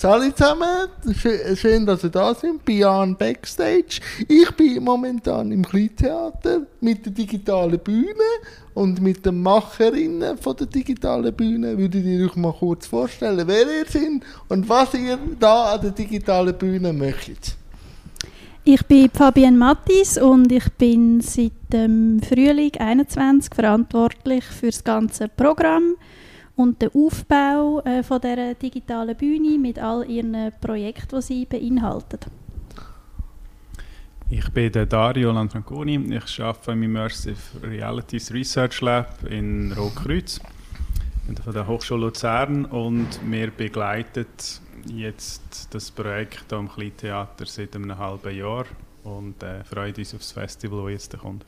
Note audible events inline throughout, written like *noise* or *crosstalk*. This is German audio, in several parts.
Salut zusammen, schön, dass ihr da sind, Jan Backstage. Ich bin momentan im Kleintheater mit der digitalen Bühne und mit den Macherinnen von der digitalen Bühne. Würdet ihr euch mal kurz vorstellen, wer ihr seid und was ihr da an der digitalen Bühne möchtet? Ich bin Fabienne Mattis und ich bin seit dem Frühling 21 verantwortlich für das ganze Programm und den Aufbau äh, von der digitalen Bühne mit all ihren Projekten, die sie beinhaltet. Ich bin der Dario Lantranconi. Ich arbeite im Immersive Realities Research Lab in Rotkreuz von der Hochschule Luzern und wir begleiten jetzt das Projekt am Kleintheater seit einem halben Jahr und äh, freuen uns auf das Festival, das jetzt kommt.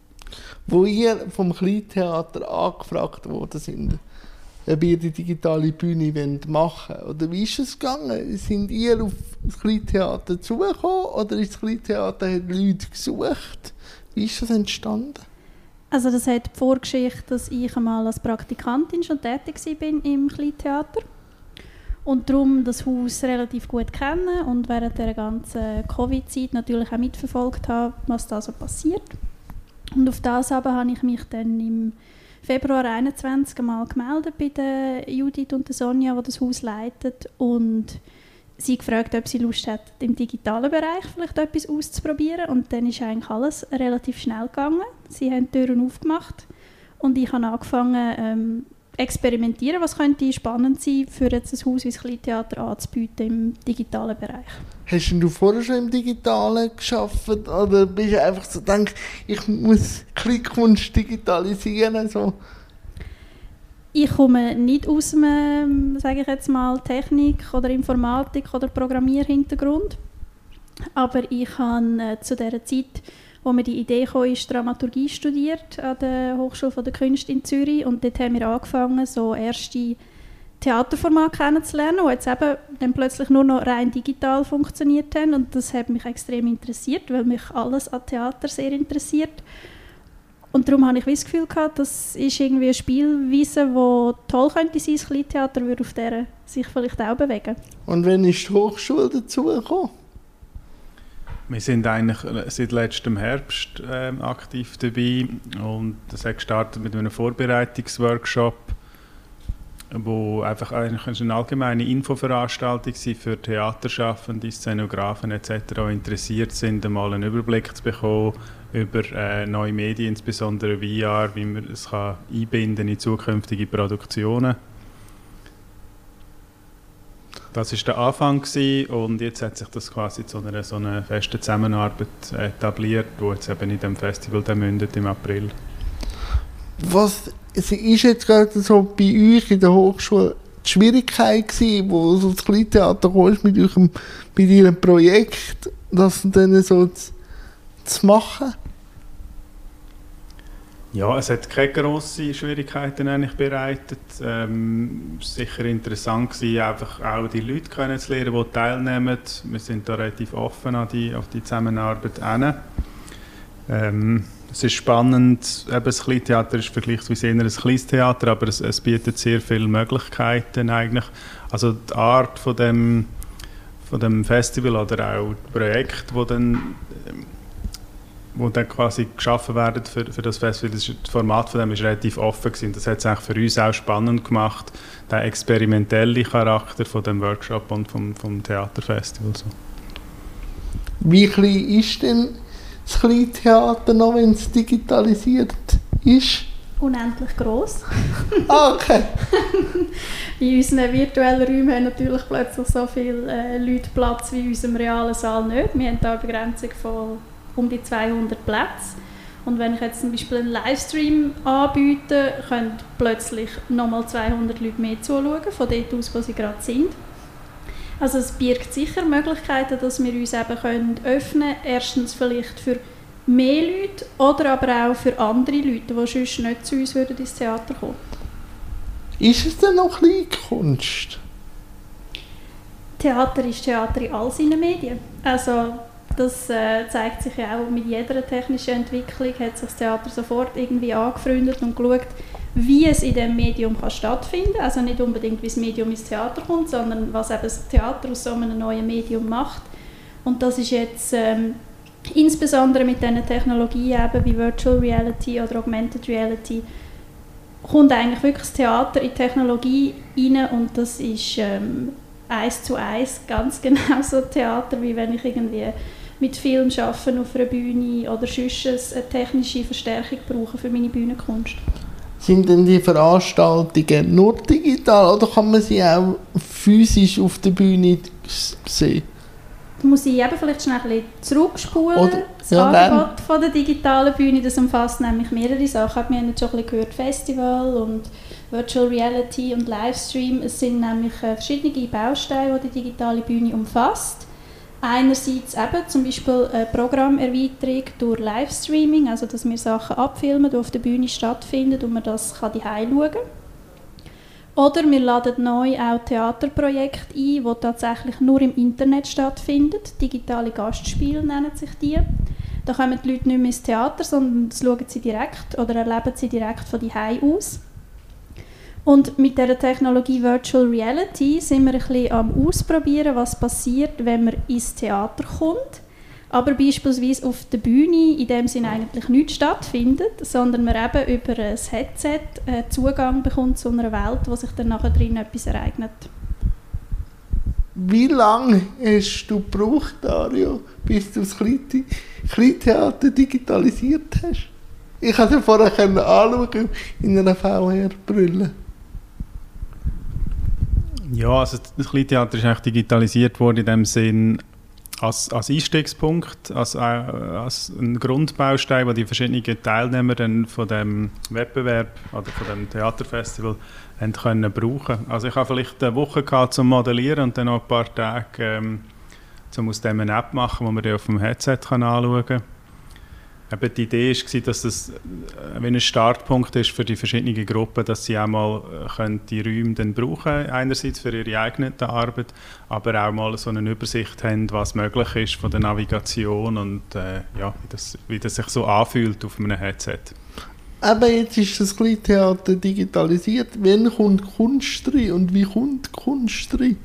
Wo ihr vom Kleintheater angefragt worden sind, ob ihr die digitale Bühne machen wollt. Oder wie ist es gegangen? Sind ihr auf das Kleintheater zugekommen oder ist das Kleintheater Leute gesucht? Wie ist das entstanden? Also das hat die Vorgeschichte, dass ich einmal als Praktikantin schon tätig war im Kleintheater und darum das Haus relativ gut kennen und während der ganzen Covid-Zeit natürlich auch mitverfolgt habe, was da so passiert. Und auf das aber habe ich mich dann im Februar 2021 mal gemeldet bei der Judith und der Sonja, die das Haus leitet und sie gefragt, ob sie Lust hat, im digitalen Bereich vielleicht etwas auszuprobieren. Und dann ist eigentlich alles relativ schnell gegangen. Sie haben die Türen aufgemacht und ich habe angefangen, ähm, experimentieren, was könnte spannend sein, für jetzt ein Haus wie das Kleintheater anzubieten im digitalen Bereich. Hast du vorher schon im Digitalen geschafft oder bist du einfach so gedacht, ich muss Klickwunsch digitalisieren? So? Ich komme nicht aus dem, sage ich jetzt mal, Technik- oder Informatik- oder Programmierhintergrund. Aber ich habe äh, zu dieser Zeit wo mir die Idee kam, ist Dramaturgie studiert an der Hochschule der Künste in Zürich und dort haben wir angefangen, so erste Theaterformate kennenzulernen, die jetzt eben dann plötzlich nur noch rein digital funktioniert haben und das hat mich extrem interessiert, weil mich alles an Theater sehr interessiert. Und darum habe ich das Gefühl gehabt, das ist irgendwie eine Spielweise, die toll könnte sein, das Kleintheater würde auf der sich vielleicht auch bewegen. Und wann ist die Hochschule dazu gekommen? Wir sind eigentlich äh, seit letztem Herbst äh, aktiv dabei und das hat gestartet mit einem Vorbereitungsworkshop, wo einfach eigentlich eine allgemeine Infoveranstaltung war für Theaterschaffende, Szenografen etc., interessiert sind, einmal einen Überblick zu bekommen über äh, neue Medien, insbesondere VR, wie man es kann einbinden in zukünftige Produktionen das war der Anfang und jetzt hat sich das quasi zu einer so einer festen Zusammenarbeit etabliert, die jetzt eben in dem Festival mündet im April. Was ist jetzt gerade so bei euch in der Hochschule die Schwierigkeit gewesen, wo so das Kleintheater kommst mit eurem, mit ihrem Projekt, das dann so zu, zu machen? Ja, es hat keine grossen Schwierigkeiten eigentlich bereitet. Ähm, war sicher interessant, gewesen, einfach auch die Leute kennenzulernen, die teilnehmen. Wir sind da relativ offen an die, auf die Zusammenarbeit. Ähm, es ist spannend, eben das Kleintheater ist vergleichsweise eher ein kleines Theater, aber es, es, bietet sehr viele Möglichkeiten eigentlich. Also die Art von dem, von dem Festival oder auch Projekt, wo dann wo dann quasi geschaffen werden für, für das Festival, das, das Format von dem ist relativ offen gewesen. Das hat es für uns auch spannend gemacht, der experimentelle Charakter von dem Workshop und vom, vom Theaterfestival. So. Wie klein ist denn das Kleintheater noch, wenn es digitalisiert ist? Unendlich groß. ah, okay. *laughs* in unseren virtuellen Räumen haben natürlich plötzlich so viele äh, Leute Platz wie in unserem realen Saal nicht. Wir haben da eine Begrenzung von um die 200 Plätze. Und wenn ich jetzt zum Beispiel einen Livestream anbiete, können plötzlich nochmal 200 Leute mehr zuschauen, von dort aus, wo sie gerade sind. Also es birgt sicher Möglichkeiten, dass wir uns eben können öffnen können. Erstens vielleicht für mehr Leute oder aber auch für andere Leute, die sonst nicht zu uns würden ins Theater kommen Ist es denn noch Kleinkunst? Theater ist Theater in all seinen Medien. Also das äh, zeigt sich ja auch mit jeder technischen Entwicklung, hat sich das Theater sofort irgendwie angefreundet und geschaut, wie es in diesem Medium kann stattfinden kann. Also nicht unbedingt, wie das Medium ins Theater kommt, sondern was eben das Theater aus so einem neuen Medium macht. Und das ist jetzt ähm, insbesondere mit diesen Technologien eben wie Virtual Reality oder Augmented Reality kommt eigentlich wirklich das Theater in die Technologie rein und das ist ähm, eins zu eins ganz *laughs* genau so Theater, wie wenn ich irgendwie mit Film arbeite auf einer Bühne oder sonst eine technische Verstärkung brauche für meine Bühnenkunst. Sind denn die Veranstaltungen nur digital oder kann man sie auch physisch auf der Bühne sehen? muss ich eben vielleicht schnell ein bisschen zurückspulen. Oder, das ja, Angebot von der digitalen Bühne, das umfasst nämlich mehrere Sachen. Wir haben jetzt schon ein bisschen gehört, Festival und Virtual Reality und Livestream. Es sind nämlich äh, verschiedene Bausteine, die die digitale Bühne umfasst. Einerseits eben zum Beispiel eine Programmerweiterung durch Livestreaming, also dass wir Sachen abfilmen, die auf der Bühne stattfinden und man das kann schauen kann. Oder wir laden neu auch Theaterprojekte ein, die tatsächlich nur im Internet stattfinden. Digitale Gastspiele nennen sich die. Da kommen die Leute nicht mehr ins Theater, sondern das schauen sie direkt oder erleben sie direkt von daheim aus. Und mit der Technologie Virtual Reality sind wir ein bisschen am Ausprobieren, was passiert, wenn man ins Theater kommt aber beispielsweise auf der Bühne in dem Sinne eigentlich nichts stattfindet, sondern man eben über ein Headset äh, Zugang bekommt zu einer Welt, wo sich dann nachher drin etwas ereignet. Wie lange hast du gebraucht, Dario, bis du das Kleintheater digitalisiert hast? Ich konnte es vorher anschauen in einer VR-Brille. Ja, also das Kleintheater ist eigentlich digitalisiert worden in dem Sinn, als, als Einstiegspunkt, als, äh, als ein Grundbaustein, wo die verschiedenen Teilnehmer dann von dem Wettbewerb oder von dem Theaterfestival haben können brauchen. Also ich habe vielleicht eine Woche gehabt zum Modellieren und dann noch ein paar Tage ähm, zum aus dem eine App machen, wo man die auf dem Headset kann anschauen kann. Eben die Idee war, dass das äh, ein Startpunkt ist für die verschiedenen Gruppen, dass sie auch mal äh, die Räume dann brauchen einerseits für ihre eigene Arbeit, aber auch mal so eine Übersicht haben, was möglich ist von der Navigation und äh, ja, wie, das, wie das sich so anfühlt auf einem Headset. Aber jetzt ist das Kleintheater digitalisiert. Wann kommt Kunst rein und wie kommt Kunst rein?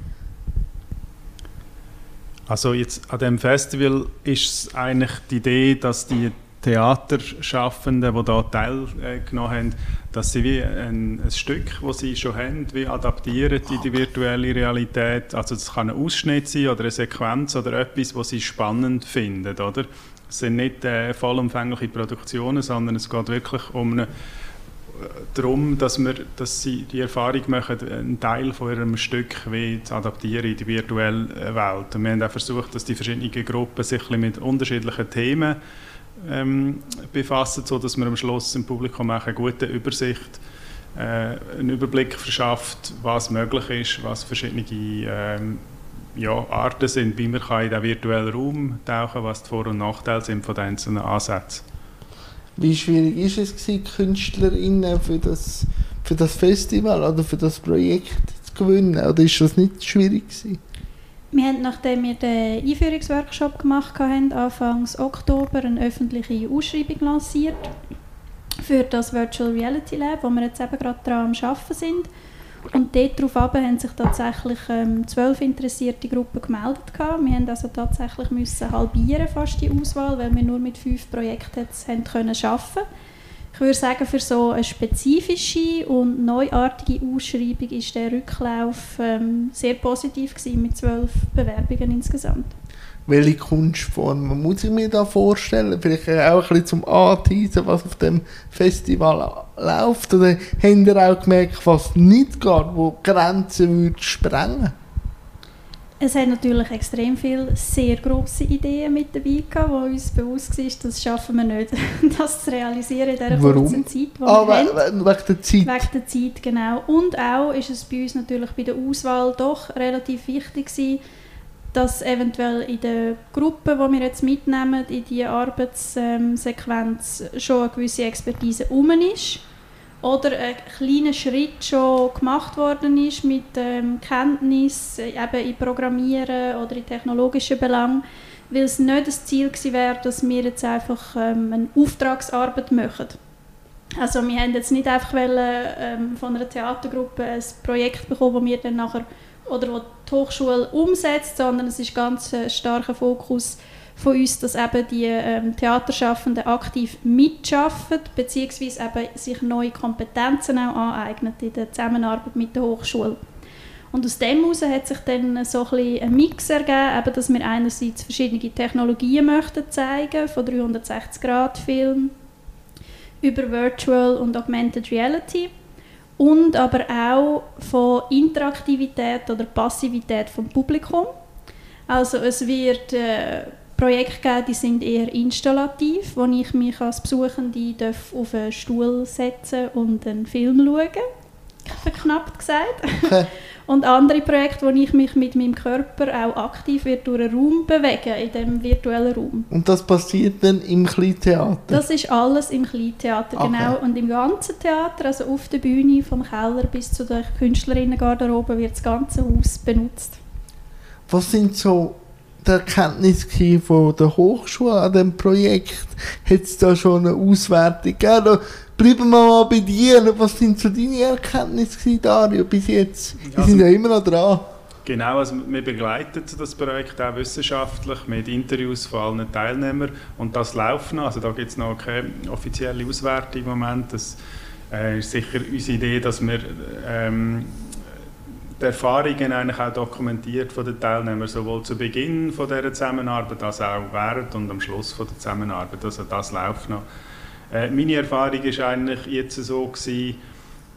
Also jetzt an dem Festival ist es eigentlich die Idee, dass die Theaterschaffenden, die da teilgenommen haben, dass sie wie ein, ein Stück, das sie schon haben, wie adaptieren in die virtuelle Realität. Also es kann ein Ausschnitt sein oder eine Sequenz oder etwas, was sie spannend finden, oder? Es sind nicht äh, vollumfängliche Produktionen, sondern es geht wirklich um eine, darum, dass, wir, dass sie die Erfahrung machen, einen Teil von ihrem Stück wie zu adaptieren in die virtuelle Welt. Und wir haben auch versucht, dass die verschiedenen Gruppen sich mit unterschiedlichen Themen ähm, befassen, sodass man am Schluss im Publikum auch eine gute Übersicht, äh, einen Überblick verschafft, was möglich ist, was verschiedene ähm, ja, Arten sind, wie man kann in den virtuellen Raum tauchen was die Vor- und Nachteile sind von den einzelnen Ansätzen. Wie schwierig ist es gewesen, KünstlerInnen für das, für das Festival oder für das Projekt zu gewinnen? Oder ist das nicht schwierig gewesen? Wir haben, nachdem wir den Einführungsworkshop gemacht haben, Anfang Oktober eine öffentliche Ausschreibung lanciert für das Virtual Reality Lab, wo wir jetzt eben gerade daran am Arbeiten sind. Und dort darauf haben sich tatsächlich ähm, zwölf interessierte Gruppen gemeldet. Wir mussten also tatsächlich müssen halbieren fast die Auswahl, weil wir nur mit fünf Projekten jetzt haben können arbeiten ich würde sagen, für so eine spezifische und neuartige Ausschreibung ist der Rücklauf ähm, sehr positiv gewesen, mit zwölf Bewerbungen insgesamt. Welche Kunstformen muss ich mir da vorstellen? Vielleicht auch ein bisschen zum Anteasen, was auf dem Festival läuft? Oder habt ihr auch gemerkt, was nicht geht, wo Grenzen würde sprengen es hat natürlich extrem viele sehr grosse Ideen mit dabei gehabt, wo uns bewusst war, das schaffen wir nicht, *laughs* das zu realisieren in dieser Warum? kurzen Zeit, die ah, wir we haben. Wegen der Zeit? Wegen der Zeit, genau. Und auch ist es bei uns natürlich bei der Auswahl doch relativ wichtig gewesen, dass eventuell in der Gruppe, die wir jetzt mitnehmen, in die Arbeitssequenz schon eine gewisse Expertise herum ist oder ein kleiner Schritt schon gemacht worden ist mit ähm, Kenntnis äh, eben in Programmieren oder in technologischen Belangen, weil es nicht das Ziel gewesen wäre, dass wir jetzt einfach ähm, eine Auftragsarbeit machen. Also wir haben jetzt nicht einfach wollen, ähm, von einer Theatergruppe ein Projekt bekommen, das wir dann nachher oder wo die Hochschule umsetzt, sondern es ist ganz ein starker Fokus von uns, dass eben die ähm, Theaterschaffenden aktiv mitschaffen, beziehungsweise eben sich neue Kompetenzen auch aneignen in der Zusammenarbeit mit der Hochschule. Und aus dem heraus hat sich dann so ein, ein Mix ergeben, eben, dass wir einerseits verschiedene Technologien möchten zeigen, von 360-Grad-Film über Virtual und Augmented Reality und aber auch von Interaktivität oder Passivität vom Publikum. Also es wird äh, Projekte geben, die sind eher installativ, wo ich mich als Besuchende auf einen Stuhl setzen und einen Film schauen verknappt gesagt. *laughs* und andere Projekte, wo ich mich mit meinem Körper auch aktiv wird durch einen Raum bewege, in dem virtuellen Raum. Und das passiert dann im Kleintheater? Das ist alles im Kleintheater, okay. genau. Und im ganzen Theater, also auf der Bühne, vom Keller bis zu der Künstlerinnengarderobe, wird das ganze Haus benutzt. Was sind so die Erkenntnisse von der Hochschule an diesem Projekt? Hat es da schon eine Auswertung gegeben? bleiben wir mal bei dir. Was sind so deine Erkenntnisse, Dario, bis jetzt? Wir also, sind ja immer noch dran. Genau, also wir begleiten das Projekt auch wissenschaftlich mit Interviews von allen Teilnehmern und das läuft noch. Also da gibt es noch keine offizielle Auswertung im Moment. Das äh, ist sicher unsere Idee, dass wir ähm, die Erfahrungen eigentlich auch dokumentiert von den Teilnehmern, sowohl zu Beginn von dieser Zusammenarbeit als auch während und am Schluss von der Zusammenarbeit. Also das läuft noch. Äh, meine Erfahrung war eigentlich jetzt so, gewesen,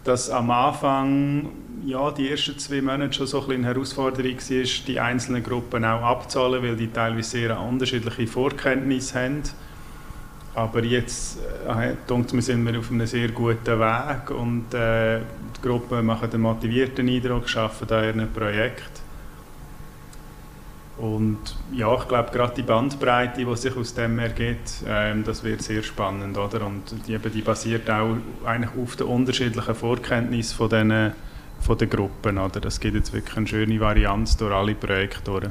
dass am Anfang ja, die ersten zwei Monate schon so ein eine Herausforderung war, die einzelnen Gruppen auch abzahlen, weil die teilweise sehr unterschiedliche Vorkenntnisse haben. Aber jetzt äh, wir, sind wir auf einem sehr guten Weg und äh, die Gruppen machen einen motivierten Eindruck, arbeiten an ihrem Projekt. Und ja, ich glaube, gerade die Bandbreite, die sich aus dem ergibt, ähm, das wird sehr spannend, oder? Und die, die basiert auch eigentlich auf den unterschiedlichen Vorkenntnissen von den, von den Gruppen, oder? Das gibt jetzt wirklich eine schöne Varianz durch alle Projekte durch.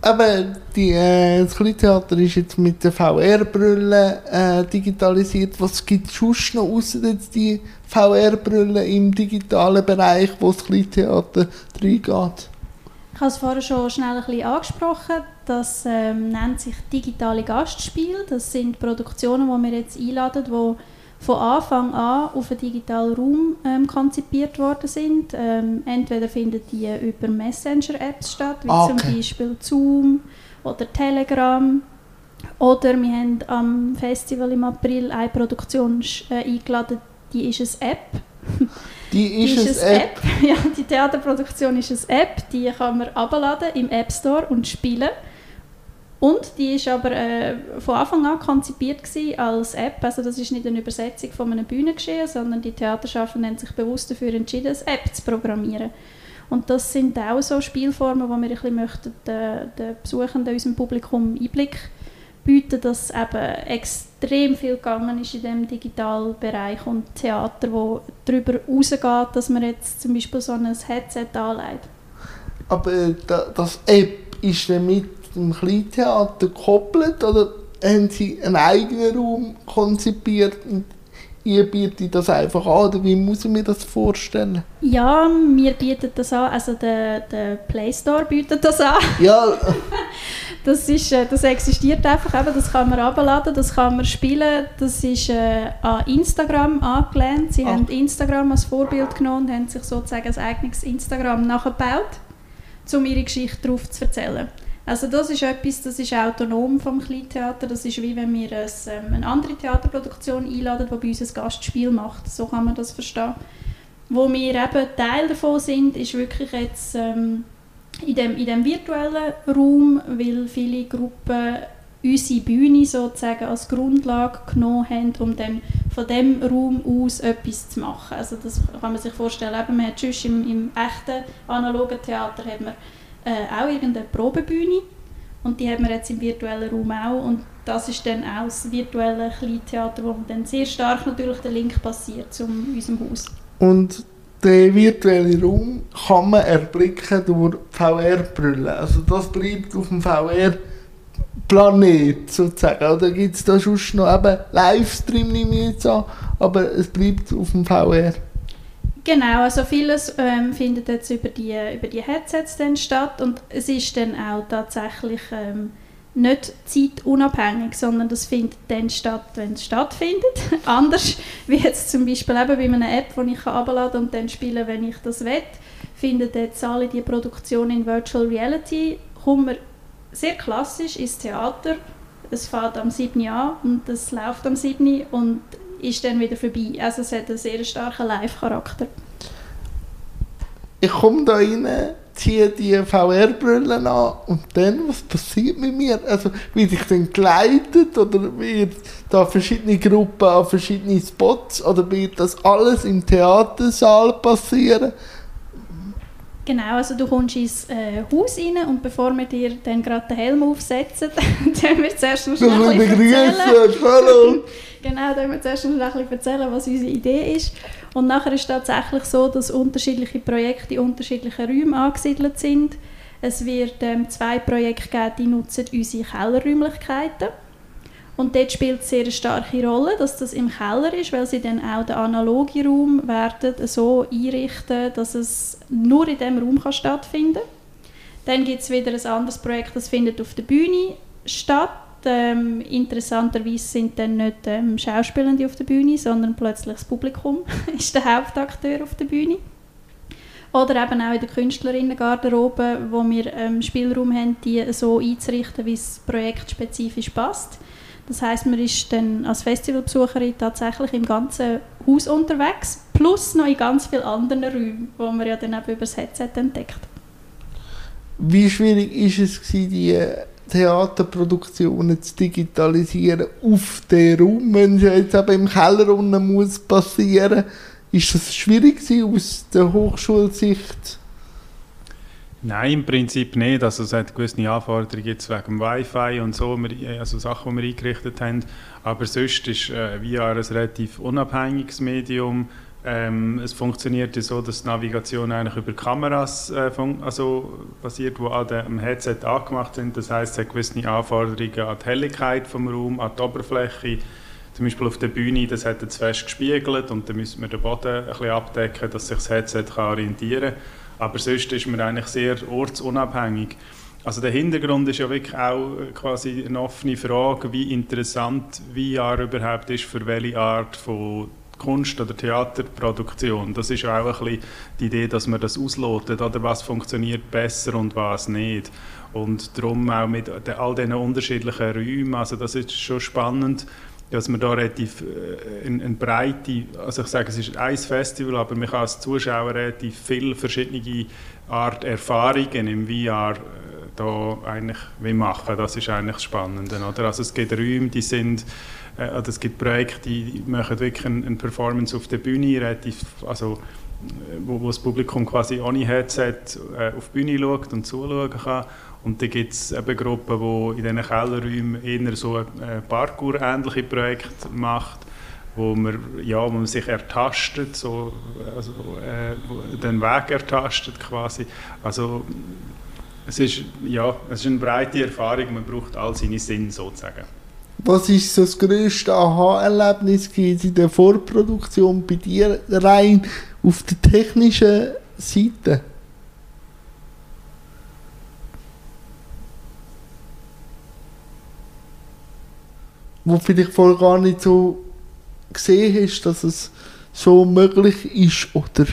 Aber die, äh, das Kleintheater ist jetzt mit der VR-Brille äh, digitalisiert. Was gibt es sonst noch, außer die VR-Brille im digitalen Bereich, wo das Kleintheater reingeht? Ich habe es vorher schon schnell ein bisschen angesprochen. Das ähm, nennt sich digitale Gastspiele. Das sind Produktionen, die wir jetzt einladen, die von Anfang an auf einen digitalen Raum ähm, konzipiert worden sind. Ähm, entweder finden die über Messenger-Apps statt, wie ah, okay. zum Beispiel Zoom oder Telegram. Oder wir haben am Festival im April eine Produktion äh, eingeladen, die ist eine App. *laughs* Die ist, die ist eine App. App. *laughs* Ja, die Theaterproduktion ist eine App, die kann man abladen im App Store und spielen. Und die ist aber äh, von Anfang an konzipiert als App. Also das ist nicht eine Übersetzung von einer Bühne geschehen, sondern die Theaterschaffenden haben sich bewusst dafür entschieden, eine App zu programmieren. Und das sind auch so Spielformen, wo wir ein bisschen den, den Besuchenden, unserem Publikum Einblick bieten, dass eben extrem viel gegangen ist in dem digitalen Bereich und Theater, wo darüber rausgeht, dass man jetzt zum Beispiel so ein Headset anlegt. Aber äh, das App ist dann mit dem Kleintheater gekoppelt oder haben Sie einen eigenen Raum konzipiert und ihr bietet das einfach an oder wie muss ich mir das vorstellen? Ja, wir bieten das an, also der, der Play Store bietet das an. Ja. *laughs* das, ist, äh, das existiert einfach, eben, das kann man abladen, das kann man spielen, das ist äh, an Instagram angelehnt. Sie Ach. haben Instagram als Vorbild genommen und haben sich sozusagen ein eigenes Instagram nachgebaut, um ihre Geschichte darauf zu erzählen. Also das ist etwas, das ist autonom vom Kleintheater. Das ist wie wenn wir ein, ähm, eine andere Theaterproduktion einladen, die bei uns ein Gastspiel macht. So kann man das verstehen. Wo wir eben Teil davon sind, ist wirklich jetzt ähm, in, dem, in dem virtuellen Raum, weil viele Gruppen unsere Bühne sozusagen als Grundlage genommen haben, um dann von dem Raum aus etwas zu machen. Also das kann man sich vorstellen. Eben, man hat im, im echten analogen Theater hat man äh, auch irgendeine Probebühne und die haben wir jetzt im virtuellen Raum auch und das ist dann auch das virtuelle Kleintheater, wo dann sehr stark natürlich der Link passiert zu unserem Haus. Und den virtuellen Raum kann man erblicken durch VR-Brille. Also das bleibt auf dem VR-Planet sozusagen. Oder gibt es da sonst noch eben Livestream, nehme ich jetzt an, aber es bleibt auf dem VR. Genau, also vieles ähm, findet jetzt über die, über die Headsets dann statt und es ist dann auch tatsächlich ähm, nicht zeitunabhängig, sondern das findet dann statt, wenn es stattfindet. *laughs* Anders wie jetzt zum Beispiel eben bei einer App, die ich herunterladen und dann spielen, wenn ich das will, findet jetzt alle die Produktion in Virtual Reality, kommen wir sehr klassisch ins Theater. Es fährt am 7. an und es läuft am 7. und ist dann wieder vorbei. Also es hat einen sehr starken Live-Charakter. Ich komme da rein, ziehe die VR-Brille an und dann, was passiert mit mir? Also wird ich dann geleitet oder wird da verschiedene Gruppen an verschiedene Spots oder wird das alles im Theatersaal passieren? Genau, also du kommst ins äh, Haus rein und bevor wir dir dann gerade den Helm aufsetzen, *laughs* dann wir zuerst noch schnell ein bisschen erzählen. Hallo! *laughs* genau, dann wir zuerst noch ein bisschen erzählen, was unsere Idee ist. Und nachher ist es tatsächlich so, dass unterschiedliche Projekte in unterschiedlichen Räumen angesiedelt sind. Es wird ähm, zwei Projekte geben, die nutzen unsere Kellerräumlichkeiten und dort spielt es sehr eine starke Rolle, dass das im Keller ist, weil sie dann auch den analogen Raum werden so einrichten, dass es nur in diesem Raum kann stattfinden. Dann gibt es wieder ein anderes Projekt, das findet auf der Bühne statt. Ähm, interessanterweise sind dann nicht ähm, Schauspielende auf der Bühne, sondern plötzlich das Publikum *laughs* ist der Hauptakteur auf der Bühne. Oder eben auch in der Künstlerinnengarderobe, wo wir ähm, Spielraum haben, die so einzurichten, wie es projektspezifisch passt. Das heißt, man ist dann als Festivalbesucherin tatsächlich im ganzen Haus unterwegs, plus noch in ganz vielen anderen Räumen, wo man ja dann eben über das Headset entdeckt. Wie schwierig ist es die Theaterproduktionen zu digitalisieren auf den Raum, wenn es jetzt eben im Keller unten muss passieren? Ist das schwierig aus der Hochschulsicht? Nein, im Prinzip nicht. Also es hat gewisse Anforderungen jetzt wegen Wi-Fi und so, also Sachen, die wir eingerichtet haben. Aber sonst ist äh, VR ein relativ unabhängiges Medium. Ähm, es funktioniert so, dass die Navigation eigentlich über Kameras äh, also basiert, die an dem Headset angemacht sind. Das heißt, es hat gewisse Anforderungen an die Helligkeit vom Raum, an die Oberfläche. Zum Beispiel auf der Bühne, das hat jetzt fest gespiegelt und dann müssen wir den Boden ein bisschen abdecken, dass sich das Headset kann orientieren kann. Aber sonst ist man eigentlich sehr ortsunabhängig. Also der Hintergrund ist ja wirklich auch quasi eine offene Frage, wie interessant VR überhaupt ist für welche Art von Kunst- oder Theaterproduktion. Das ist ja auch ein bisschen die Idee, dass man das auslotet, oder was funktioniert besser und was nicht. Und darum auch mit all diesen unterschiedlichen Räumen, also das ist schon spannend, dass man da relativ äh, in, in Breite, also ich sage, es ist ein Festival, aber man kann als Zuschauer relativ viele verschiedene Art Erfahrungen im VR äh, da eigentlich wie machen. Das ist eigentlich das Spannende, oder? Also es gibt Räume, die sind äh, oder es gibt Projekte, die machen wirklich eine, eine Performance auf der Bühne, relativ, also äh, wo, wo das Publikum quasi ohne Headset äh, auf die Bühne schaut und zuschauen kann. Und dann gibt es eben Gruppen, die in diesen Kellerräumen eher so ein Parkour-ähnliche Projekte macht, wo man, ja, wo man sich ertastet, so, also, äh, den Weg ertastet quasi. Also es ist, ja, es ist eine breite Erfahrung, man braucht all seine Sinne sozusagen. Was ist so das grösste Aha-Erlebnis in der Vorproduktion bei dir rein auf der technischen Seite? Wo vielleicht vorher gar nicht so gesehen hast, dass es so möglich ist, oder?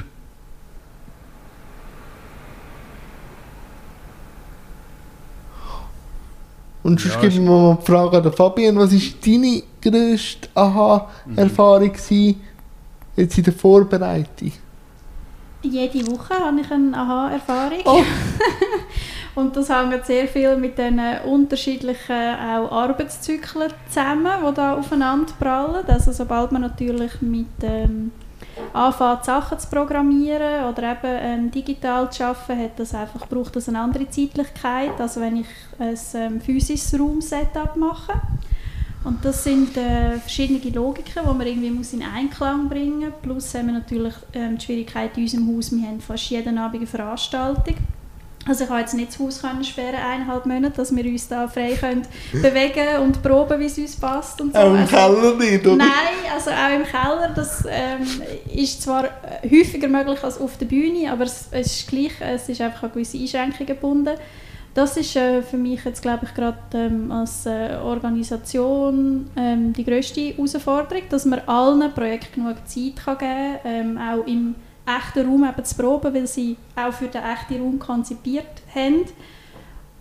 Und sonst ja, gebe ich mir mal die Frage an Fabian, was war deine grösste Aha-Erfahrung mhm. jetzt in der Vorbereitung? Jede Woche habe ich eine Aha-Erfahrung. Oh. *laughs* Und das hängt sehr viel mit den unterschiedlichen auch Arbeitszyklen zusammen, die da aufeinander prallen. Also sobald man natürlich mit ähm, anfängt, Sachen zu programmieren oder eben ähm, digital zu arbeiten, hat das einfach, braucht das eine andere Zeitlichkeit, als wenn ich ein ähm, physisches Raum-Setup mache. Und das sind äh, verschiedene Logiken, die man irgendwie muss in Einklang bringen muss. Plus haben wir natürlich ähm, die Schwierigkeit in unserem Haus, wir haben fast jeden Abend eine Veranstaltung. Also ich habe jetzt nicht das Haus können sperren, eineinhalb Monate, dass wir uns da frei können *laughs* bewegen und proben, wie es uns passt und so. Auch im Also- Keller nicht, oder? Nein, also auch im Keller, das ähm, ist zwar äh, häufiger möglich als auf der Bühne, aber es, es ist gleich, es ist einfach an gewisse Einschränkungen gebunden. Das ist äh, für mich jetzt, glaube ich, gerade ähm, als äh, Organisation ähm, die grösste Herausforderung, dass man allen Projekten genug Zeit kann geben kann, ähm, auch im echten Raum eben zu proben, weil sie auch für den echten Raum konzipiert haben.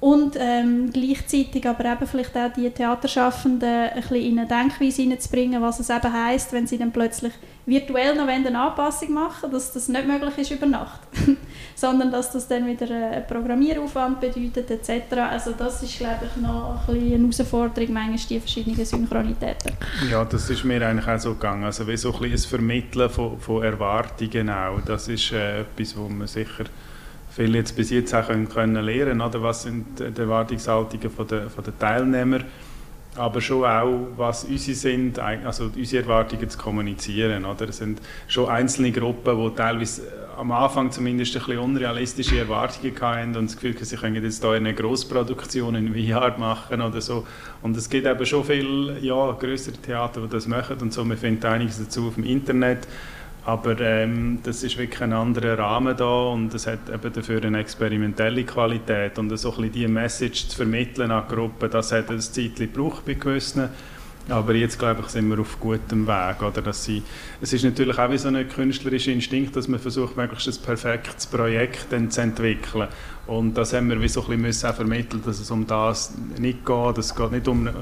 Und ähm, gleichzeitig aber eben vielleicht auch die Theaterschaffenden ein bisschen in eine Denkweise hineinzubringen, was es eben heisst, wenn sie dann plötzlich virtuell noch eine Anpassung machen dass das nicht möglich ist über Nacht. *laughs* Sondern dass das dann wieder einen Programmieraufwand bedeutet etc. Also das ist glaube ich noch ein bisschen eine Herausforderung, manchmal die verschiedenen Synchronitäten. Ja, das ist mir eigentlich auch so gegangen. Also wie so ein bisschen das Vermitteln von, von Erwartungen auch. Das ist äh, etwas, wo man sicher viel jetzt bis jetzt auch können, können lernen oder Was sind die Erwartungshaltungen von der, von der Teilnehmer? Aber schon auch, was unsere sind, also unsere Erwartungen zu kommunizieren. Oder? Es sind schon einzelne Gruppen, die teilweise äh, am Anfang zumindest ein bisschen unrealistische Erwartungen hatten und das Gefühl, sie können jetzt hier eine Grossproduktion in VR machen oder so. Und es gibt eben schon viele ja, größere Theater, die das machen und so. Man findet einiges dazu auf dem Internet. Aber ähm, das ist wirklich ein anderer Rahmen da und es hat eben dafür eine experimentelle Qualität und so ein bisschen die Message zu vermitteln an die Gruppe, das hat ein Zeitchen gebraucht bei gewissen. Aber jetzt, glaube ich, sind wir auf gutem Weg. Oder? Dass sie, es ist natürlich auch wie so ein künstlerischer Instinkt, dass man versucht, möglichst ein perfektes Projekt dann zu entwickeln. Und das haben wir wie so ein bisschen müssen auch vermitteln, dass es um das nicht geht. Es geht nicht um, äh,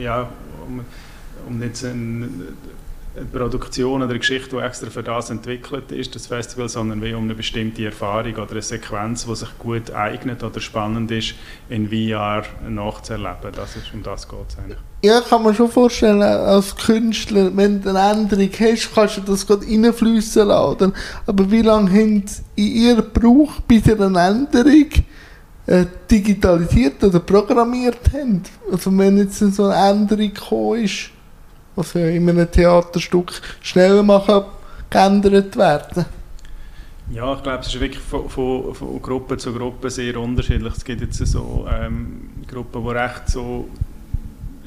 ja, um, um jetzt ein, Produktion oder eine Geschichte, die extra für das entwickelt ist, das Festival, sondern wie um eine bestimmte Erfahrung oder eine Sequenz, die sich gut eignet oder spannend ist, in VR nachzuerleben. Das ist, um das geht es eigentlich. Ja, kann man schon vorstellen, als Künstler, wenn du eine Änderung hast, kannst du das gerade reinfließen lassen. Aber wie lange haben sie in ihr gebraucht, bis ihr eine Änderung äh, digitalisiert oder programmiert haben? Also wenn jetzt so eine Änderung gekommen ist, was ja in einem Theaterstück schneller machen, geändert werden. Ja, ich glaube, es ist wirklich von, von, von Gruppe zu Gruppe sehr unterschiedlich. Es gibt jetzt so ähm, Gruppen, die recht so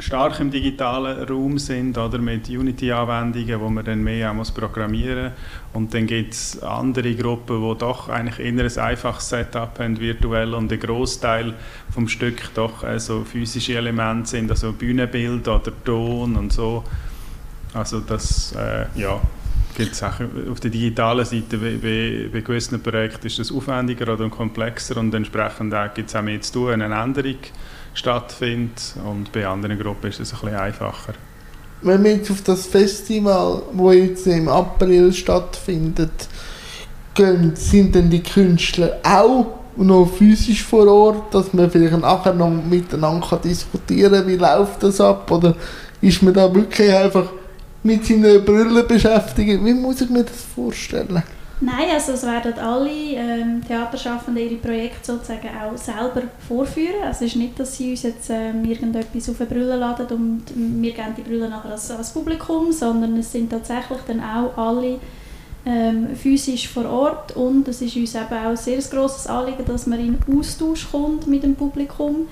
stark im digitalen Raum sind, oder mit Unity-Anwendungen, wo man dann mehr auch programmieren muss. Und dann gibt es andere Gruppen, die doch eigentlich eher ein einfaches Setup haben, virtuell, und ein Großteil vom Stück doch also physische Elemente sind, also Bühnenbild oder Ton und so. Also das, äh, ja, gibt es auf der digitalen Seite, bei, bei, gewissen Projekten ist das aufwendiger oder komplexer und entsprechend gibt es auch mehr zu tun, eine Änderung stattfindet und bei anderen Gruppen ist es ein bisschen einfacher. Wenn wir jetzt auf das Festival, wo jetzt im April stattfindet, gehen, sind dann die Künstler auch noch physisch vor Ort, dass man vielleicht nachher noch miteinander diskutieren kann, wie läuft das ab, oder ist man da wirklich einfach mit seinen Brüllen beschäftigt? Wie muss ich mir das vorstellen? Nein, also es werden alle ähm, Theaterschaffenden ihre Projekte sozusagen auch selber vorführen. Also es ist nicht, dass sie uns jetzt ähm, irgendetwas auf eine Brille laden und wir geben die Brille nachher als, als Publikum, sondern es sind tatsächlich dann auch alle ähm, physisch vor Ort und es ist uns eben auch ein sehr grosses Anliegen, dass man in Austausch kommt mit dem Publikum,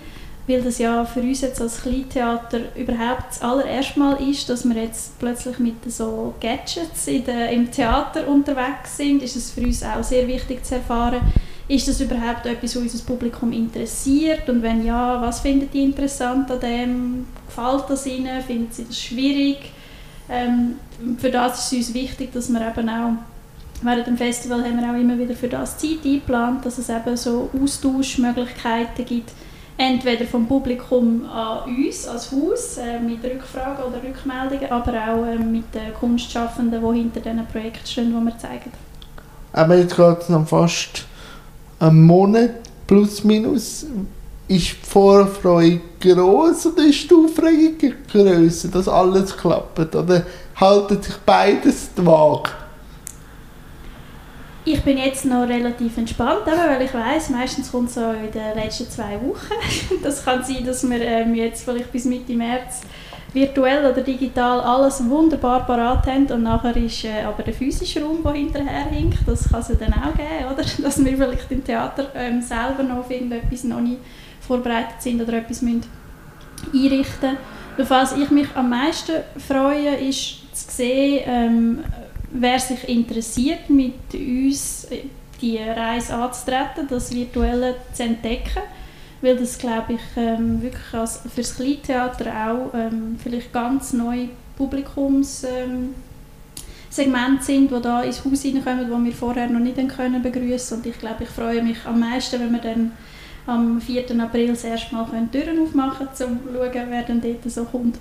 weil das ja für uns jetzt als Kleintheater überhaupt das allererste Mal ist, dass wir jetzt plötzlich mit so Gadgets der, im Theater unterwegs sind, ist es für uns auch sehr wichtig zu erfahren, ist das überhaupt etwas, was unser Publikum interessiert? Und wenn ja, was findet die interessant an dem, gefällt das ihnen, finden sie das schwierig? Ähm, für das ist es uns wichtig, dass wir eben auch Während dem Festival haben wir auch immer wieder für das Zeit eingeplant, dass es eben so Austauschmöglichkeiten gibt, entweder vom Publikum an uns als Haus äh, mit Rückfragen oder Rückmeldungen, aber auch äh, mit den Kunstschaffenden, die hinter diesen Projekten stehen, die wir zeigen. Aber jetzt geht es noch fast einen Monat plus minus. Ist die Vorfreude gross oder ist die Aufregung grösser, dass alles klappt? Oder haltet sich beides die Waage? Ich bin jetzt noch relativ entspannt, weil ich weiß, meistens kommt es so in den letzten zwei Wochen. *laughs* Das kann sein, dass wir ähm, jetzt vielleicht bis Mitte März virtuell oder digital alles wunderbar parat haben und nachher ist äh, aber der physische Raum, der hinterher hinkt, das kann es dann auch geben, oder? *laughs* dass wir vielleicht im Theater ähm, selber noch auf irgendetwas noch nicht vorbereitet sind oder etwas müssen einrichten müssen. Was ich mich am meisten freue, ist zu sehen, ähm, wer sich interessiert, mit uns die Reise anzutreten, das Virtuelle zu entdecken weil das glaube ich ähm, wirklich als, für das Kleintheater auch ähm, vielleicht ganz neue Publikumssegmente ähm, sind, die da ins Haus hineinkommen, die wir vorher noch nicht können begrüßen und ich glaube, ich freue mich am meisten, wenn wir dann am 4. April das erste Mal Türen aufmachen können, um zu schauen, wer dann dort so kommt.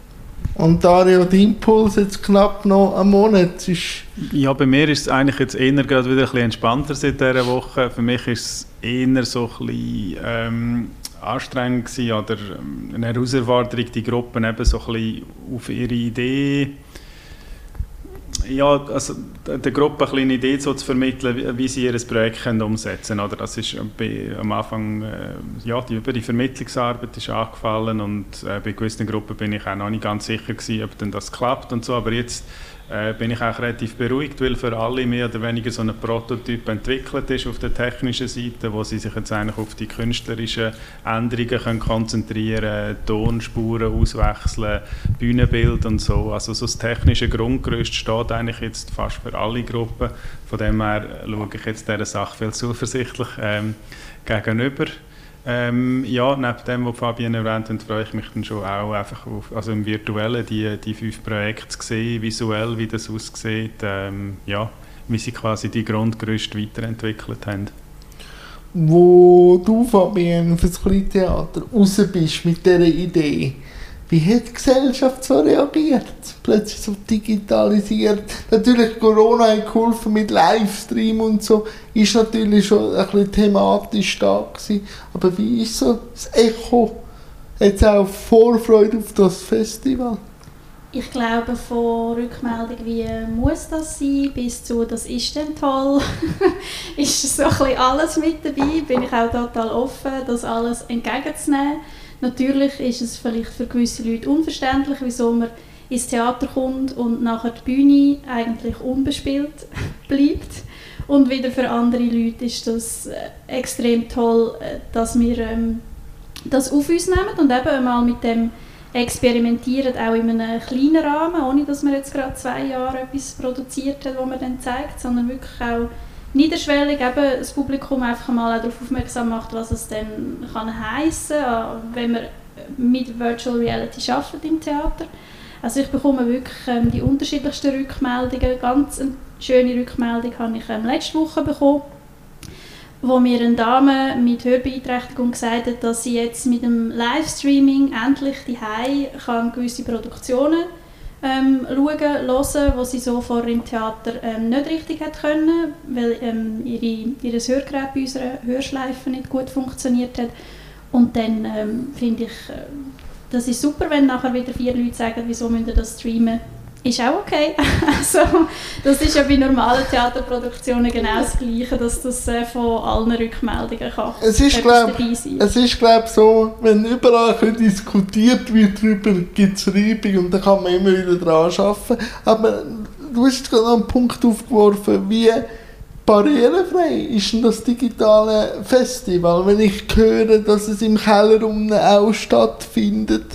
Und Dario, dein Puls jetzt knapp noch einen Monat ist... Ja, bei mir ist es eigentlich jetzt eher gerade wieder ein bisschen entspannter seit dieser Woche. Für mich ist es eher so ein bisschen, ähm, anstrengend gewesen oder ähm, eine Herausforderung, die Gruppen eben so ein bisschen auf ihre Idee ja, also der Gruppe eine Idee so zu vermitteln, wie sie ihr Projekt können umsetzen können. Das ist am Anfang, äh, ja, die, über die Vermittlungsarbeit ist angefallen und äh, bei gewissen Gruppen bin ich auch noch nicht ganz sicher gewesen, ob denn das klappt und so, aber jetzt äh, bin ich auch relativ beruhigt, weil für alle mehr oder weniger so ein Prototyp entwickelt ist auf der technischen Seite, wo sie sich jetzt eigentlich auf die künstlerischen Änderungen können konzentrieren Tonspuren auswechseln, Bühnenbild und so. Also so das technische Grundgerüst steht eigentlich jetzt fast für alle Gruppen. Von dem her schaue ich jetzt dieser Sache viel zuversichtlich ähm, gegenüber. Ähm, ja, neben dem, was Fabian erwähnt hat, freue ich mich dann schon auch einfach auf, also im Virtuellen die, die fünf Projekte zu sehen, visuell, wie das aussieht, ähm, ja, wie sie quasi die Grundgerüste weiterentwickelt haben. Wo du, Fabian, das Kleintheater raus bist mit dieser Idee, wie hat die Gesellschaft so reagiert? Plötzlich so digitalisiert. Natürlich Corona hat geholfen mit Livestream und so. Ist natürlich schon ein bisschen thematisch da gewesen. Aber wie ist so das Echo? Jetzt auch Vorfreude auf das Festival? Ich glaube, von Rückmeldung, wie muss das sein, bis zu «das ist denn toll», *laughs* ist so ein bisschen alles mit dabei. Bin ich auch total offen, das alles entgegenzunehmen. Natürlich ist es vielleicht für gewisse Leute unverständlich, wieso man ins Theater kommt und nachher die Bühne eigentlich unbespielt *laughs* bleibt. Und wieder für andere Leute ist das äh, extrem toll, äh, dass wir ähm, das auf uns nehmen und eben mal mit dem experimentieren, auch in einem kleinen Rahmen, ohne dass man jetzt gerade zwei Jahre etwas produziert hat, was man dann zeigt, sondern wirklich auch niederschwellig eben das Publikum einfach mal darauf aufmerksam macht, was es denn kann heissen kann, wenn man mit Virtual Reality arbeitet im Theater. Also ich bekomme wirklich ähm, die unterschiedlichsten Rückmeldungen. Ganz eine schöne Rückmeldung habe ich ähm, letzte Woche bekommen, wo mir eine Dame mit Hörbeeinträchtigung gesagt hat, dass sie jetzt mit dem Livestreaming endlich die kann gewisse Produktionen ähm, schauen, hören, was sie so vor im Theater ähm, nicht richtig hat können, weil ähm, ihre, ihr Hörgerät bei unserer Hörschleife nicht gut funktioniert hat. Und dann ähm, finde ich, äh, das ist super, wenn nachher wieder vier Leute sagen, wieso müssen das streamen ist auch okay. *laughs* also, das ist ja bei normalen Theaterproduktionen genau das Gleiche, dass das äh, von allen Rückmeldungen kann es ist, glaub, Es ist glaube so, wenn überall diskutiert wird darüber, gibt es Reibung und dann kann man immer wieder dran arbeiten. Aber du hast gerade noch einen Punkt aufgeworfen, wie barrierefrei ist denn das digitale Festival, wenn ich höre, dass es im Keller auch stattfindet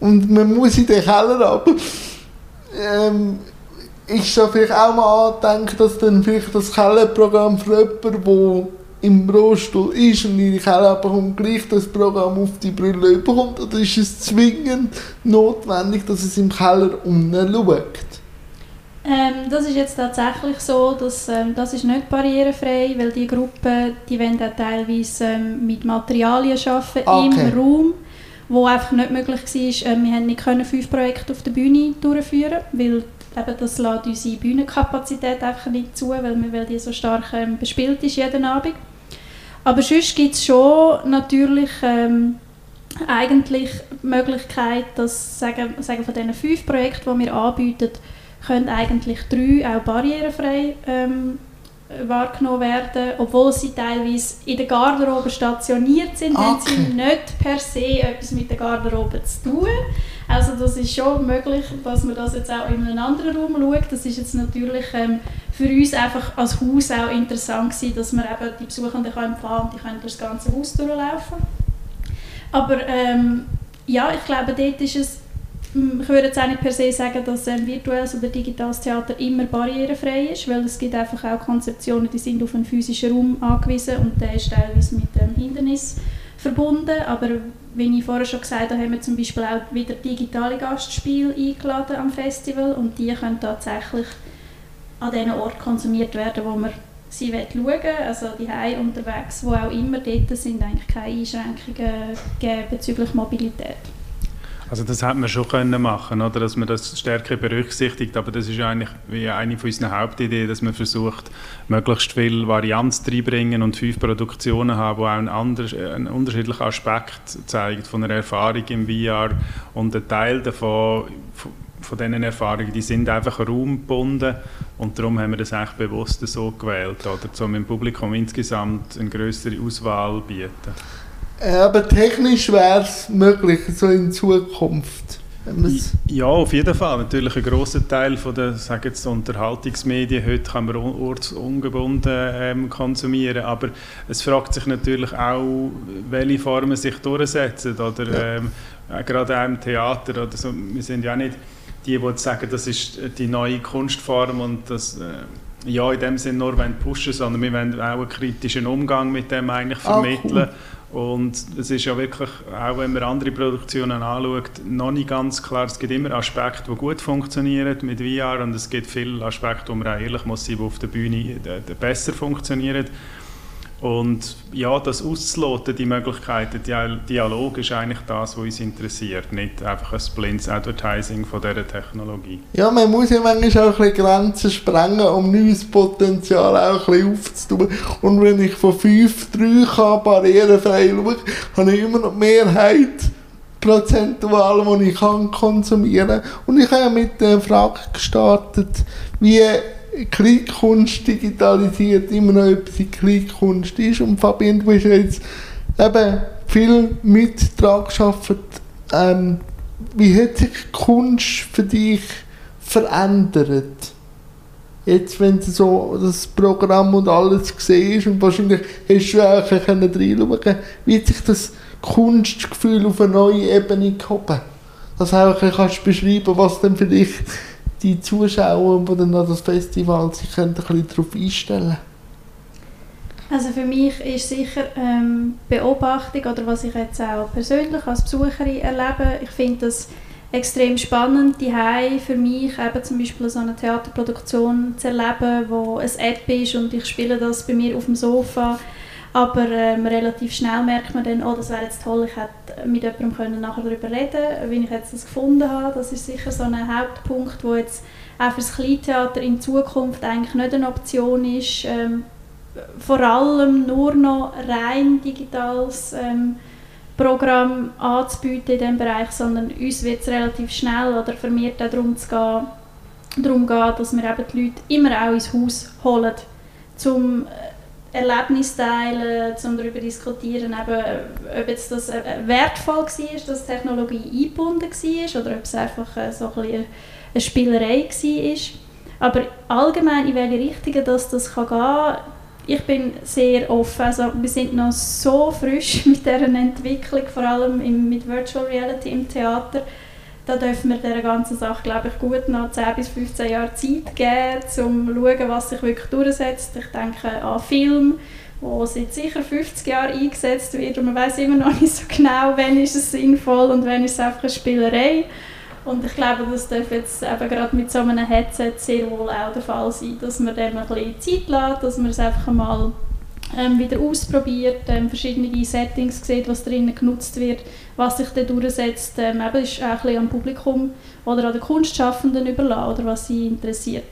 und man muss in den Keller aber ähm, ist da vielleicht auch mal andenken, dass dann vielleicht das Kellerprogramm für jemanden, der im Rollstuhl ist und in die Keller bekommt, gleich das Programm auf die Brille bekommt? Oder ist es zwingend notwendig, dass es im Keller unten schaut? Ähm, das ist jetzt tatsächlich so, dass ähm, das ist nicht barrierefrei, weil die Gruppen, die wollen auch teilweise ähm, mit Materialien arbeiten okay. im Raum wo einfach nicht möglich war. Äh, wir haben nicht können fünf Projekte auf der Bühne durchführen, weil eben das lässt unsere Bühnenkapazität einfach nicht zu, weil, wir, weil die so stark ähm, bespielt ist jeden Abend. Aber sonst gibt es schon natürlich ähm, eigentlich die Möglichkeit, dass sagen, sagen von diesen fünf Projekten, die wir anbieten, können eigentlich drei auch barrierefrei ähm, wahrgenommen werden, obwohl sie teilweise in der Garderobe stationiert sind, okay. haben sie nicht per se etwas mit der Garderobe zu tun. Also das ist schon möglich, dass man das jetzt auch in einem anderen Raum schaut. Das ist jetzt natürlich ähm, für uns einfach als Haus auch interessant gewesen, dass man eben die Besuchenden kann empfangen und die können durch das ganze Haus durchlaufen. Aber ähm, ja, ich glaube, dort ist es ich würde jetzt auch nicht per se sagen, dass ähm, virtuelles oder digitales Theater immer barrierefrei ist, weil es gibt einfach auch Konzeptionen, die sind auf einen physischen Raum angewiesen und der ist teilweise mit dem Hindernis verbunden. Aber wie ich vorher schon gesagt habe, haben wir zum Beispiel auch wieder digitale Gastspiele eingeladen am Festival und die können tatsächlich an den Ort konsumiert werden, wo man sie schauen will. Also die Hause unterwegs, wo auch immer dort sind eigentlich keine Einschränkungen bezüglich Mobilität. Also das hätte man schon können machen, oder, dass man das stärker berücksichtigt. Aber das ist eigentlich wie eine von unseren Hauptideen, dass man versucht, möglichst viel Varianz reinbringen und fünf Produktionen haben, die auch einen, anders, einen unterschiedlichen Aspekt zeigen von einer Erfahrung im VR. Und ein Teil davon von diesen Erfahrungen, die sind einfach raumgebunden und darum haben wir das echt bewusst so gewählt, oder, um dem Publikum insgesamt eine größere Auswahl bieten. Äh, aber technisch wäre es möglich, so in Zukunft. Ja, auf jeden Fall. Natürlich ein großer Teil von der sagen jetzt, Unterhaltungsmedien heute kann man ortsungebunden ähm, konsumieren, aber es fragt sich natürlich auch, welche Formen sich durchsetzen. Oder, ja. ähm, gerade auch im Theater. Oder so. Wir sind ja nicht die, die sagen, das ist die neue Kunstform und das... Äh, ja, in dem Sinne nur pushen, sondern wir wollen auch einen kritischen Umgang mit dem eigentlich vermitteln. Ah, cool. Und es ist ja wirklich, auch wenn man andere Produktionen anschaut, noch nicht ganz klar. Es gibt immer Aspekte, die gut funktionieren mit VR und es gibt viele Aspekte, wo man auch ehrlich muss sein, die auf der Bühne äh, besser funktionieren. Und ja, das auszuloten, die Möglichkeiten, Dialog ist eigentlich das, was uns interessiert, nicht einfach ein blindes Advertising von dieser Technologie. Ja, man muss ja manchmal auch ein bisschen Grenzen sprengen, um neues Potenzial auch ein bisschen aufzutun. Und wenn ich von 5, 3 kann, barrierefrei schaue, habe ich immer noch die Mehrheit prozentual, die ich kann konsumieren kann. Und ich habe mit der Frage gestartet, wie Kleinkunst digitalisiert immer noch etwas in Kleinkunst ist. Und Fabian, du hast ja jetzt eben viel mit daran geschafft. Ähm, wie hat sich Kunst für dich verändert? Jetzt, wenn du so das Programm und alles gesehen und wahrscheinlich hast du auch reinschauen können, wie hat sich das Kunstgefühl auf eine neue Ebene gehoben? Dass du auch kannst beschreiben was denn für dich die Zuschauer, die dann an das Festival sich können, ein bisschen darauf einstellen Also für mich ist sicher ähm, Beobachtung oder was ich jetzt auch persönlich als Besucherin erlebe, ich finde das extrem spannend, die für mich eben zum Beispiel so eine Theaterproduktion zu erleben, wo ein App ist und ich spiele das bei mir auf dem Sofa aber ähm, relativ schnell merkt man dann, oh, das wäre jetzt toll, ich hätte mit jemandem können nachher darüber reden wie ich jetzt das gefunden habe. Das ist sicher so ein Hauptpunkt, wo jetzt auch für das Kleintheater in Zukunft eigentlich nicht eine Option ist. Ähm, vor allem nur noch rein digitales ähm, Programm anzubieten in diesem Bereich, sondern uns wird es relativ schnell oder vermehrt auch darum, zu gehen, darum gehen, dass wir eben die Leute immer auch ins Haus holen, um Erlebnis teilen, um darüber zu diskutieren, eben, ob jetzt das äh, wertvoll war, dass Technologie eingebunden war oder ob es einfach äh, so ein eine Spielerei war. Aber allgemein, in welche Richtung das, das kann gehen ich bin sehr offen. Also, wir sind noch so frisch *laughs* mit dieser Entwicklung, vor allem mit Virtual Reality im Theater da dürfen wir dieser ganzen Sache, glaube ich, gut noch 10 bis 15 Jahre Zeit geben, um zu schauen, was sich wirklich durchsetzt. Ich denke an Film, wo seit sicher 50 Jahren eingesetzt wird und man weiß immer noch nicht so genau, wann ist es sinnvoll und wann ist es einfach eine Spielerei. Und ich glaube, das darf jetzt eben gerade mit so einem Headset sehr wohl auch der Fall sein, dass man dem ein bisschen Zeit lässt, dass man es einfach mal ähm, wieder ausprobiert, ähm, verschiedene Settings sieht, was drinnen genutzt wird, was sich dann durchsetzt, ähm, eben ist auch ein bisschen am Publikum oder an den Kunstschaffenden überlassen, oder was sie interessiert.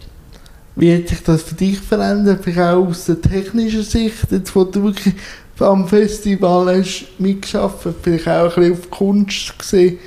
Wie hat sich das für dich verändert, vielleicht auch aus der technischen Sicht, jetzt wo du wirklich am Festival hast mitgearbeitet, vielleicht auch ein bisschen auf Kunst gesehen?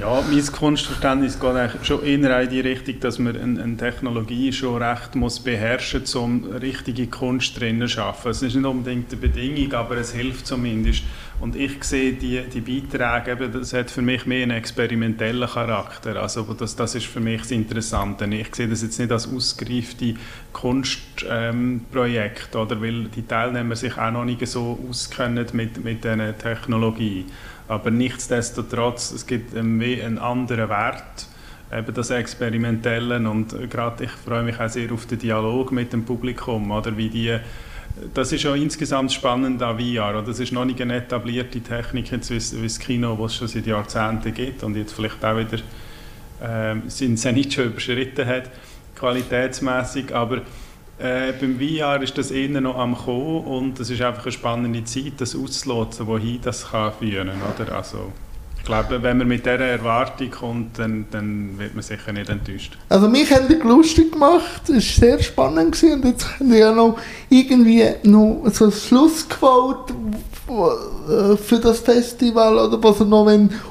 Ja, mein Kunstverständnis geht eigentlich schon eher in die Richtung, dass man eine, eine Technologie schon recht muss beherrschen muss, um richtige Kunst drinnen zu schaffen. Es ist nicht unbedingt eine Bedingung, aber es hilft zumindest. Und ich sehe die, die Beiträge, eben, das hat für mich mehr einen experimentellen Charakter. Also das, das ist für mich das Interessante. Ich sehe das jetzt nicht als ausgereifte Kunstprojekt, ähm, oder weil die Teilnehmer sich auch noch nicht so auskennen mit, mit dieser Technologie. Aber nichtsdestotrotz, es gibt einen, anderen Wert, eben das Experimentelle und gerade ich freue mich auch sehr auf den Dialog mit dem Publikum, oder wie die das ist ja insgesamt spannend an VR. Oder? Das ist noch nicht eine etablierte Technik jetzt wie, das Kino, was es schon seit Jahrzehnten gibt und jetzt vielleicht auch wieder äh, seinen Zenit schon überschritten hat, qualitätsmäßig. Aber äh, beim VR ist das eher noch am Kommen und es ist einfach eine spannende Zeit, das auszuloten, wohin das kann führen kann. Also, ich glaube, wenn man mit dieser Erwartung kommt, dann, dann wird man sicher nicht enttäuscht. Also mich haben die lustig gemacht, es war sehr spannend gewesen. und jetzt haben ja noch irgendwie noch so ein Schlussquote äh, für das Festival oder was sie noch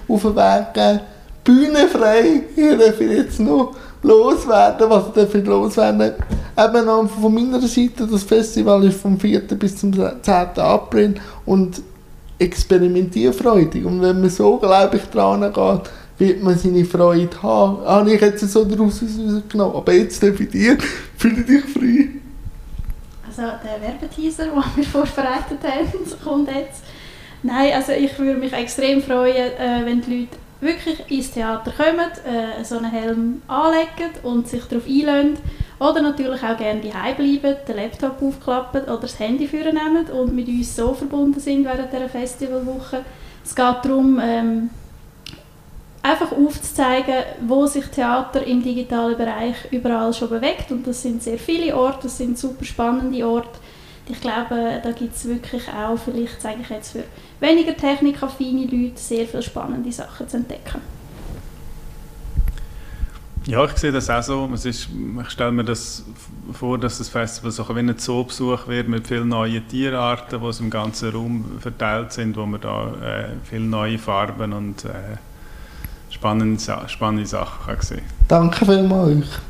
auf den Weg geben Bühne frei, hier darf ich jetzt noch loswerden, was ich loswerden. Eben von meiner Seite, das Festival ist vom 4. bis zum 10. April und experimentierfreudig. Und wenn man so, glaube ich, dran geht, wird man seine Freude haben. Ah, ich es so daraus genommen, aber jetzt darf dir, fühle dich frei. Also der Werbeteaser, den wir vorbereitet haben, *laughs* kommt jetzt. Nein, also ich würde mich extrem freuen, äh, wenn die Leute wirklich ins Theater kommen, äh, so einen Helm anlegen und sich darauf einlösen oder natürlich auch gerne daheim bleiben, den Laptop aufklappen oder das Handy nehmen und mit uns so verbunden sind während dieser Festivalwoche. Es geht darum, ähm, einfach aufzuzeigen, wo sich Theater im digitalen Bereich überall schon bewegt. Und das sind sehr viele Orte, das sind super spannende Orte. Ich glaube, da gibt es wirklich auch, vielleicht sage ich jetzt für weniger technikaffine Leute, sehr viele spannende Sachen zu entdecken. Ja, ich sehe das auch so. Es ist, ich stelle mir das vor, dass das Festival so wie ein Zoobesuch wird mit vielen neuen Tierarten, die im ganzen Raum verteilt sind, wo man da äh, viele neue Farben und äh, spannende, spannende Sachen kann sehen Danke vielmals euch.